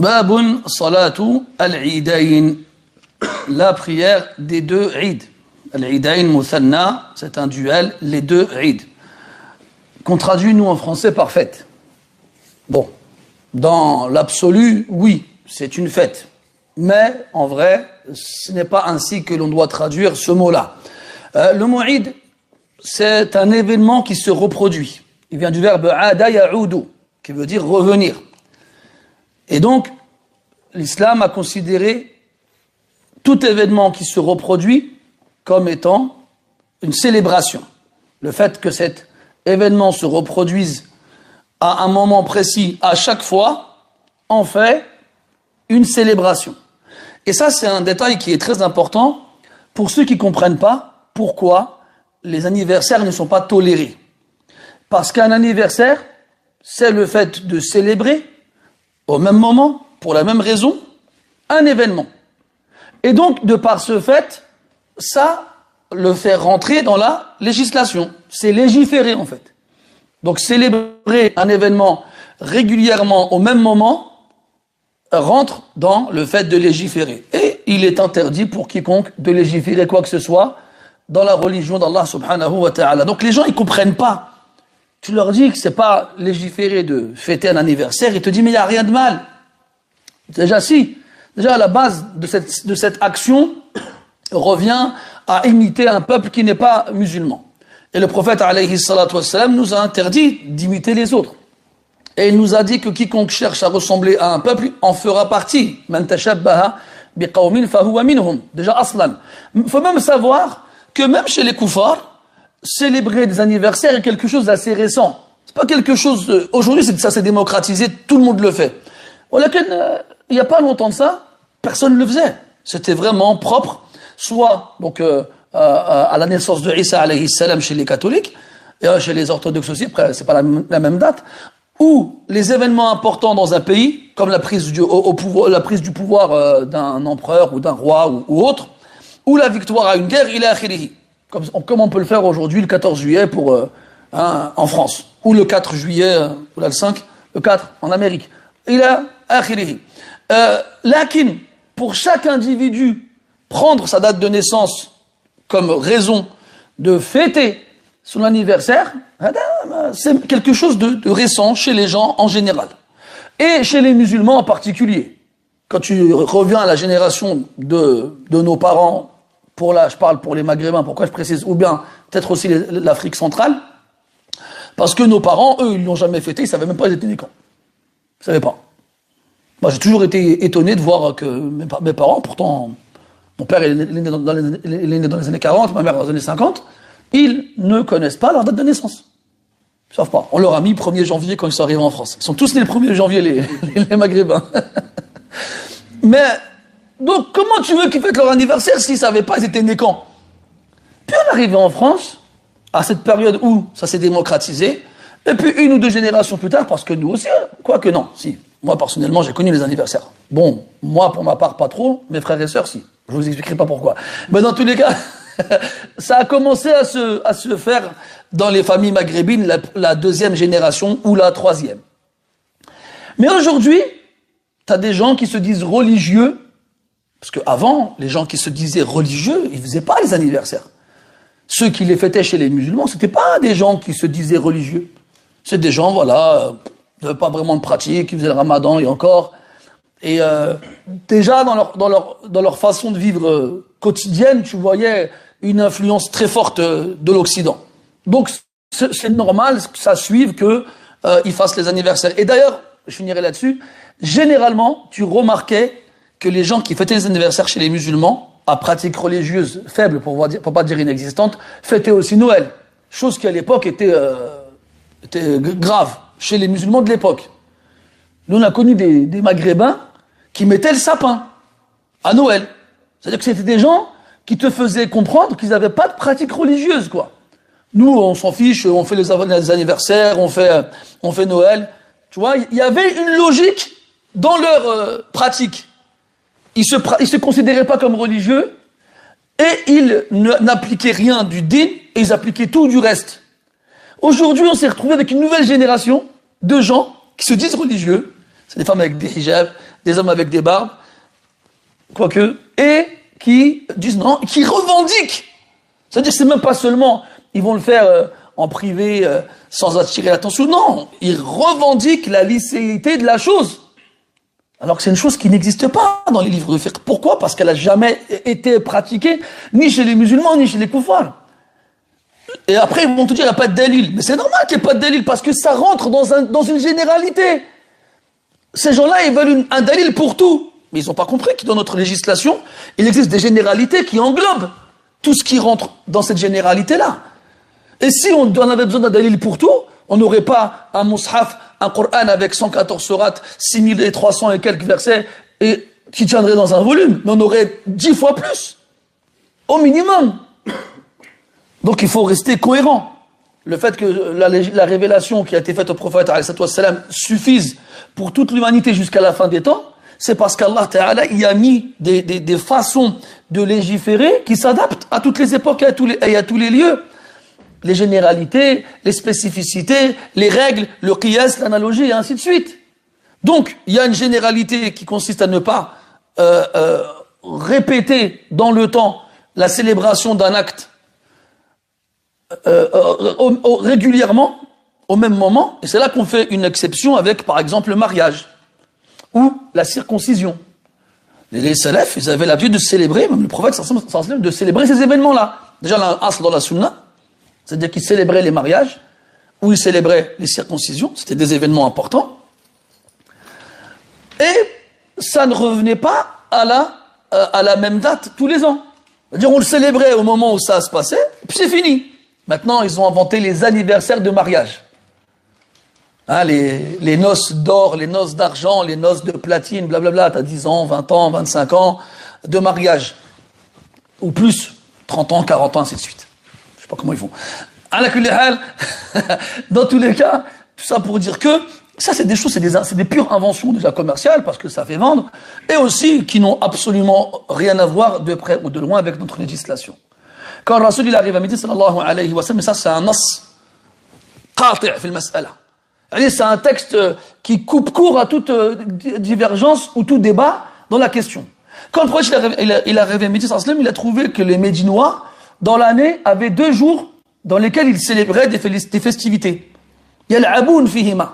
Babun salatu al-idayn. La prière des deux Eid. Al-idayn muthanna, c'est un duel, les deux Eid. Qu'on traduit nous en français par fête. Bon, dans l'absolu, oui, c'est une fête. Mais en vrai, ce n'est pas ainsi que l'on doit traduire ce mot-là. Euh, le mot Eid, c'est un événement qui se reproduit. Il vient du verbe ada qui veut dire revenir. Et donc, l'islam a considéré tout événement qui se reproduit comme étant une célébration. Le fait que cet événement se reproduise à un moment précis, à chaque fois, en fait une célébration. Et ça, c'est un détail qui est très important pour ceux qui ne comprennent pas pourquoi les anniversaires ne sont pas tolérés. Parce qu'un anniversaire, c'est le fait de célébrer au même moment, pour la même raison, un événement. Et donc, de par ce fait, ça le fait rentrer dans la législation. C'est légiférer, en fait. Donc, célébrer un événement régulièrement au même moment rentre dans le fait de légiférer. Et il est interdit pour quiconque de légiférer quoi que ce soit dans la religion d'Allah subhanahu wa ta'ala. Donc les gens, ils comprennent pas. Tu leur dis que c'est pas légiférer de fêter un anniversaire, ils te disent mais il n'y a rien de mal. Déjà si. Déjà à la base de cette, de cette action revient à imiter un peuple qui n'est pas musulman. Et le prophète alayhi nous a interdit d'imiter les autres. Et il nous a dit que quiconque cherche à ressembler à un peuple en fera partie. Déjà aslan. Il faut même savoir que même chez les koufars, célébrer des anniversaires est quelque chose d'assez récent. C'est pas quelque chose, aujourd'hui ça s'est démocratisé, tout le monde le fait. Euh, il n'y a pas longtemps de ça, personne ne le faisait. C'était vraiment propre, soit donc euh, euh, à la naissance de Isa alayhi salam chez les catholiques, et chez les orthodoxes aussi, c'est pas la, même date, ou les événements importants dans un pays, comme la prise du, au, pouvoir, la prise du pouvoir d'un empereur ou d'un roi ou autre, ou la victoire à une guerre, il est. Comme, on peut le faire aujourd'hui, le 14 juillet, pour, euh, hein, en France. Ou le 4 juillet, euh, ou là, le 5, le 4 en Amérique. Il akhirihi. Euh, lakin, pour chaque individu, prendre sa date de naissance comme raison de fêter son anniversaire, c'est quelque chose de, de récent chez les gens en général. Et chez les musulmans en particulier quand tu reviens à la génération de, de nos parents, pour là, je parle pour les Maghrébins, pourquoi je précise, ou bien peut-être aussi l'Afrique centrale, parce que nos parents, eux, ils l'ont jamais fêté, ils savaient même pas ils étaient nés quand. Ils savaient pas. Moi, j'ai toujours été étonné de voir que mes, parents, pourtant, mon père est né dans, les, années 40, ma mère dans les années 50, ils ne connaissent pas leur date de naissance. Ils savent pas. On leur a mis 1er janvier quand ils sont arrivés en France. Ils sont tous nés le 1er janvier, les Maghrébins. Mais, donc, comment tu veux qu'ils fêtent leur anniversaire s'ils ne savaient pas ils étaient nés quand? Puis on arrivé en France, à cette période où ça s'est démocratisé, et puis une ou deux générations plus tard, parce que nous aussi, quoi que non, si. Moi, personnellement, j'ai connu les anniversaires. Bon, moi, pour ma part, pas trop, mes frères et sœurs, si. Je vous expliquerai pas pourquoi. Mais dans tous les cas, ça a commencé à se, faire dans les familles maghrébines, la, la deuxième génération ou la troisième. Mais aujourd'hui, T'as des gens qui se disent religieux, parce qu'avant, les gens qui se disaient religieux, ils faisaient pas les anniversaires. Ceux qui les fêtaient chez les musulmans, c'était pas des gens qui se disaient religieux. C'est des gens, voilà, euh, pas vraiment de pratique, qui faisaient le ramadan et encore. Et euh, déjà, dans leur, dans, leur, dans leur façon de vivre euh, quotidienne, tu voyais une influence très forte de l'Occident. Donc, c'est normal que ça suive qu'ils fassent les anniversaires. Et d'ailleurs, je finirai là-dessus, généralement, tu remarquais que les gens qui fêtaient les anniversaires chez les musulmans, à pratique religieuse faible, pour, pour pas dire inexistante, fêtaient aussi Noël. Chose qui à l'époque était, euh, était grave chez les musulmans de l'époque. Nous, on a connu des, des Maghrébins qui mettaient le sapin à Noël. C'est-à-dire que c'était des gens qui te faisaient comprendre qu'ils n'avaient pas de pratique religieuse, quoi. Nous, on s'en fiche, on fait les anniversaires, on fait, on fait Noël. Tu vois, il y avait une logique dans leur euh, pratique, ils se, se considéraient pas comme religieux et ils n'appliquaient rien du din et ils appliquaient tout du reste. Aujourd'hui, on s'est retrouvé avec une nouvelle génération de gens qui se disent religieux. C'est des femmes avec des hijabs, des hommes avec des barbes, quoique, et qui disent non, qui revendiquent. C'est-à-dire, c'est même pas seulement, ils vont le faire euh, en privé euh, sans attirer l'attention. Non, ils revendiquent la licéité de la chose. Alors que c'est une chose qui n'existe pas dans les livres de fiqh. Pourquoi? Parce qu'elle n'a jamais été pratiquée ni chez les musulmans ni chez les koufars. Et après, ils vont te dire, il n'y a pas de dalil. Mais c'est normal qu'il n'y ait pas de dalil, parce que ça rentre dans, un, dans une généralité. Ces gens-là, ils veulent un dalil pour tout. Mais ils n'ont pas compris que dans notre législation, il existe des généralités qui englobent tout ce qui rentre dans cette généralité-là. Et si on en avait besoin d'un dalil pour tout, on n'aurait pas un mushaf, un Coran avec 114 sourates, 6300 et quelques versets, et qui tiendrait dans un volume. Mais on aurait dix fois plus. Au minimum. Donc il faut rester cohérent. Le fait que la, révélation qui a été faite au prophète suffise pour toute l'humanité jusqu'à la fin des temps, c'est parce qu'Allah Ta'ala a mis des, façons de légiférer qui s'adaptent à toutes les époques et à tous les lieux. Les généralités, les spécificités, les règles, le qiyas, l'analogie et ainsi de suite. Donc, il y a une généralité qui consiste à ne pas euh, euh, répéter dans le temps la célébration d'un acte euh, régulièrement, au même moment, et c'est là qu'on fait une exception avec, par exemple, le mariage ou la circoncision. Les, salafs, ils avaient l'habitude de célébrer, même le prophète, de célébrer ces événements-là. Déjà, l'asl dans la c'est-à-dire qu'ils célébraient les mariages, ou ils célébraient les circoncisions, c'était des événements importants. Et ça ne revenait pas à la, euh, même date tous les ans. C'est-à-dire, on le célébrait au moment où ça se passait, puis c'est fini. Maintenant, ils ont inventé les anniversaires de mariage. Hein, les, les, noces d'or, les noces d'argent, les noces de platine, blablabla. Tu as 10 ans, 20 ans, 25 ans de mariage. Ou plus, 30 ans, 40 ans, ainsi de suite. Pas comment ils font. Dans tous les cas, tout ça pour dire que ça, c'est des choses, c'est des, des pures inventions déjà commerciales parce que ça fait vendre, et aussi qui n'ont absolument rien à voir de près ou de loin avec notre législation. Quand Rasul il arrive à midi, sallallahu alayhi wa sallam, ça c'est un nas. C'est un texte qui coupe court à toute euh, divergence ou tout débat dans la question. Quand le prophète il a arrivé à midi, il a trouvé que les Médinois, dans l'année, avaient deux jours dans lesquels ils célébraient des, des festivités. يلعبون فيهما.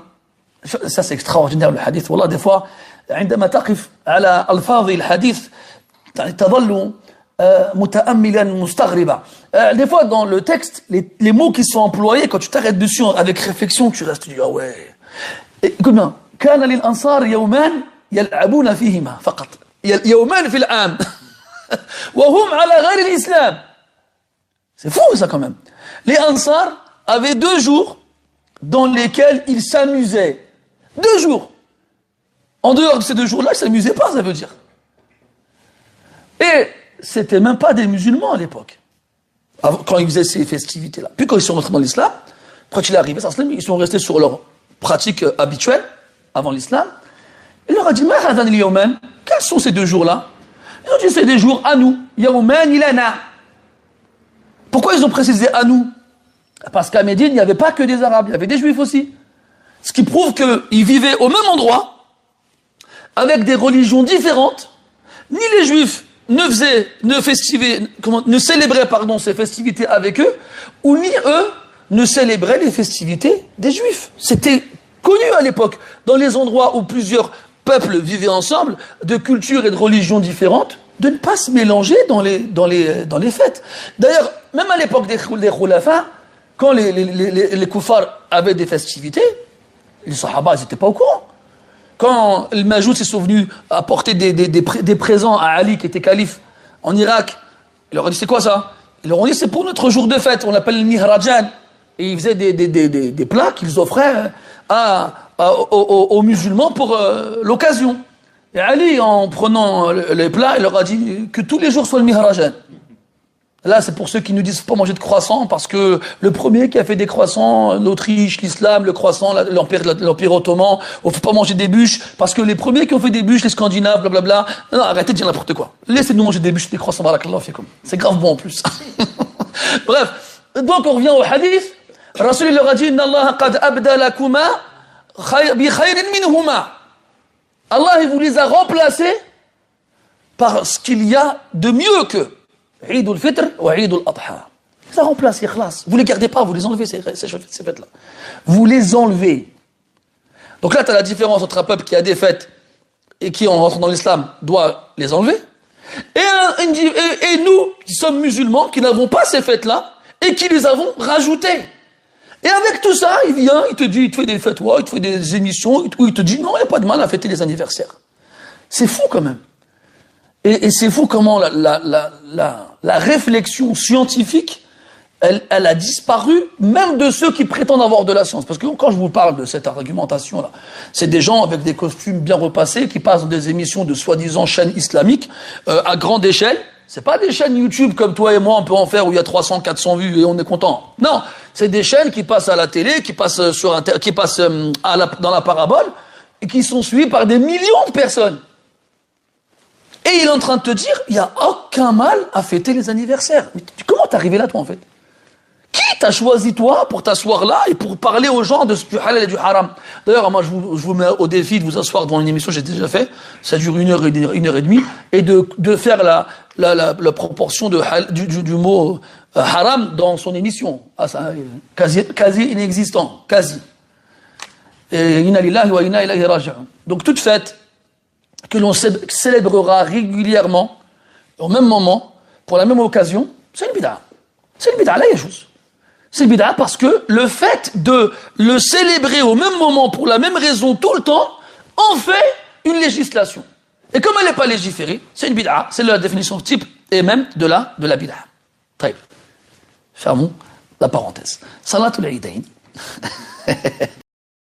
Ça c'est extraordinaire le hadith. Wallah, des fois, عندما تقف على ألفاظ الحديث تظل euh, euh, des fois, dans le texte, les, les, mots qui sont employés, quand tu t'arrêtes dessus avec réflexion, tu restes, tu dis, ah ouais. Écoute bien. كان للأنصار يومان يلعبون فيهما فقط يومان في العام وهم على غير الإسلام C'est fou ça quand même. Les Ansar avaient deux jours dans lesquels ils s'amusaient. Deux jours. En dehors de ces deux jours-là, ils s'amusaient pas, ça veut dire. Et c'était même pas des musulmans à l'époque, quand ils faisaient ces festivités-là. Puis quand ils sont rentrés dans l'islam, quand il est arrivé, ils sont restés sur leur pratique euh, habituelle avant l'islam. Il leur a dit, quels sont ces deux jours-là? Ils ont dit, c'est des jours à nous. Yawman ilana. Pourquoi ils ont précisé à nous Parce qu'à Médine, il n'y avait pas que des Arabes, il y avait des Juifs aussi. Ce qui prouve qu'ils vivaient au même endroit, avec des religions différentes. Ni les Juifs, ne ne célébrait, pardon, ces festivités avec eux, ou ni eux ne célébraient les festivités des Juifs. C'était connu à l'époque. Dans les endroits où plusieurs peuples vivaient ensemble, de cultures et de religions différentes, de ne pas se mélanger dans les, fêtes. D'ailleurs, même à l'époque des, des Khulafa, quand les, les, les, les koufars avaient des festivités, les Sahaba, n'étaient pas au courant. Quand le Majout s'est souvenu apporter des, présents à Ali, qui était calife en Irak, il leur a dit c'est quoi ça? Ils leur ont dit c'est pour notre jour de fête, on l'appelle le Mihrajan. Et ils faisaient des, plats qu'ils offraient aux, aux, musulmans pour euh, l'occasion. Et Ali, en prenant les plats, il leur a dit que tous les jours soit le Mihrajan. Là, c'est pour ceux qui nous disent pas manger de croissants, parce que le premier qui a fait des croissants, l'Autriche, l'islam, le croissant, l'empire, ottoman, on faut pas manger des bûches, parce que les premiers qui ont fait des bûches, les Scandinaves, blablabla. Non, arrêtez de dire n'importe quoi. Laissez-nous manger des bûches, des croissants, barakallah C'est grave bon en plus. Bref. Donc, on revient au hadith. Rasul leur a dit, Allah qad abdalakuma bi khayrin minhuma. Allah il vous les a remplacés par ce qu'il y a de mieux que Eid al-Fitr ou Eid al-Adha. Vous les remplacés, khlas. Vous les gardez pas, vous les enlevez, ces, ces, ces fêtes-là. Vous les enlevez. Donc là, tu as la différence entre un peuple qui a des fêtes et qui, en rentrant dans l'islam, doit les enlever. Et, et, et, nous, qui sommes musulmans, qui n'avons pas ces fêtes-là, et qui les avons rajoutées. Et avec tout ça, il vient, il te dit, il te fait des fêtes, il te fait des émissions, où il te dit, non, il n'y a pas de mal à fêter les anniversaires. C'est fou quand même. Et, c'est fou comment la, réflexion scientifique elle, elle, a disparu même de ceux qui prétendent avoir de la science. Parce que quand je vous parle de cette argumentation-là, c'est des gens avec des costumes bien repassés qui passent dans des émissions de soi-disant chaînes islamiques euh, à grande échelle. C'est pas des chaînes YouTube comme toi et moi on peut en faire où il y a 300, 400 vues et on est content. Non, c'est des chaînes qui passent à la télé, qui passent sur inter qui passent euh, dans la parabole et qui sont suivies par des millions de personnes. Et il est en train de te dire, il n'y a aucun mal à fêter les anniversaires. Mais comment t'es arrivé là, toi, en fait? Qui t'a choisi toi pour t'asseoir là et pour parler aux gens de ce du halal et du haram? D'ailleurs, moi, je vous, mets au défi de vous asseoir devant une émission, j'ai déjà fait, ça dure une heure et, une heure et demie, et de, de faire la, la, la, proportion de, du, du, mot euh, haram dans son émission. Ah, quasi, quasi inexistant, quasi. Donc toute fête que l'on célébrera régulièrement, au même moment, pour la même occasion, c'est une bid'a. C'est une bid'a, là, il y a chose. C'est bid'a parce que le fait de le célébrer au même moment pour la même raison tout le temps en fait une législation. Et comme elle n'est pas légiférée, c'est une bid'a, c'est la définition type et même de la, de la bid'a. Très bien. Fermons la parenthèse. Salatul Eidain.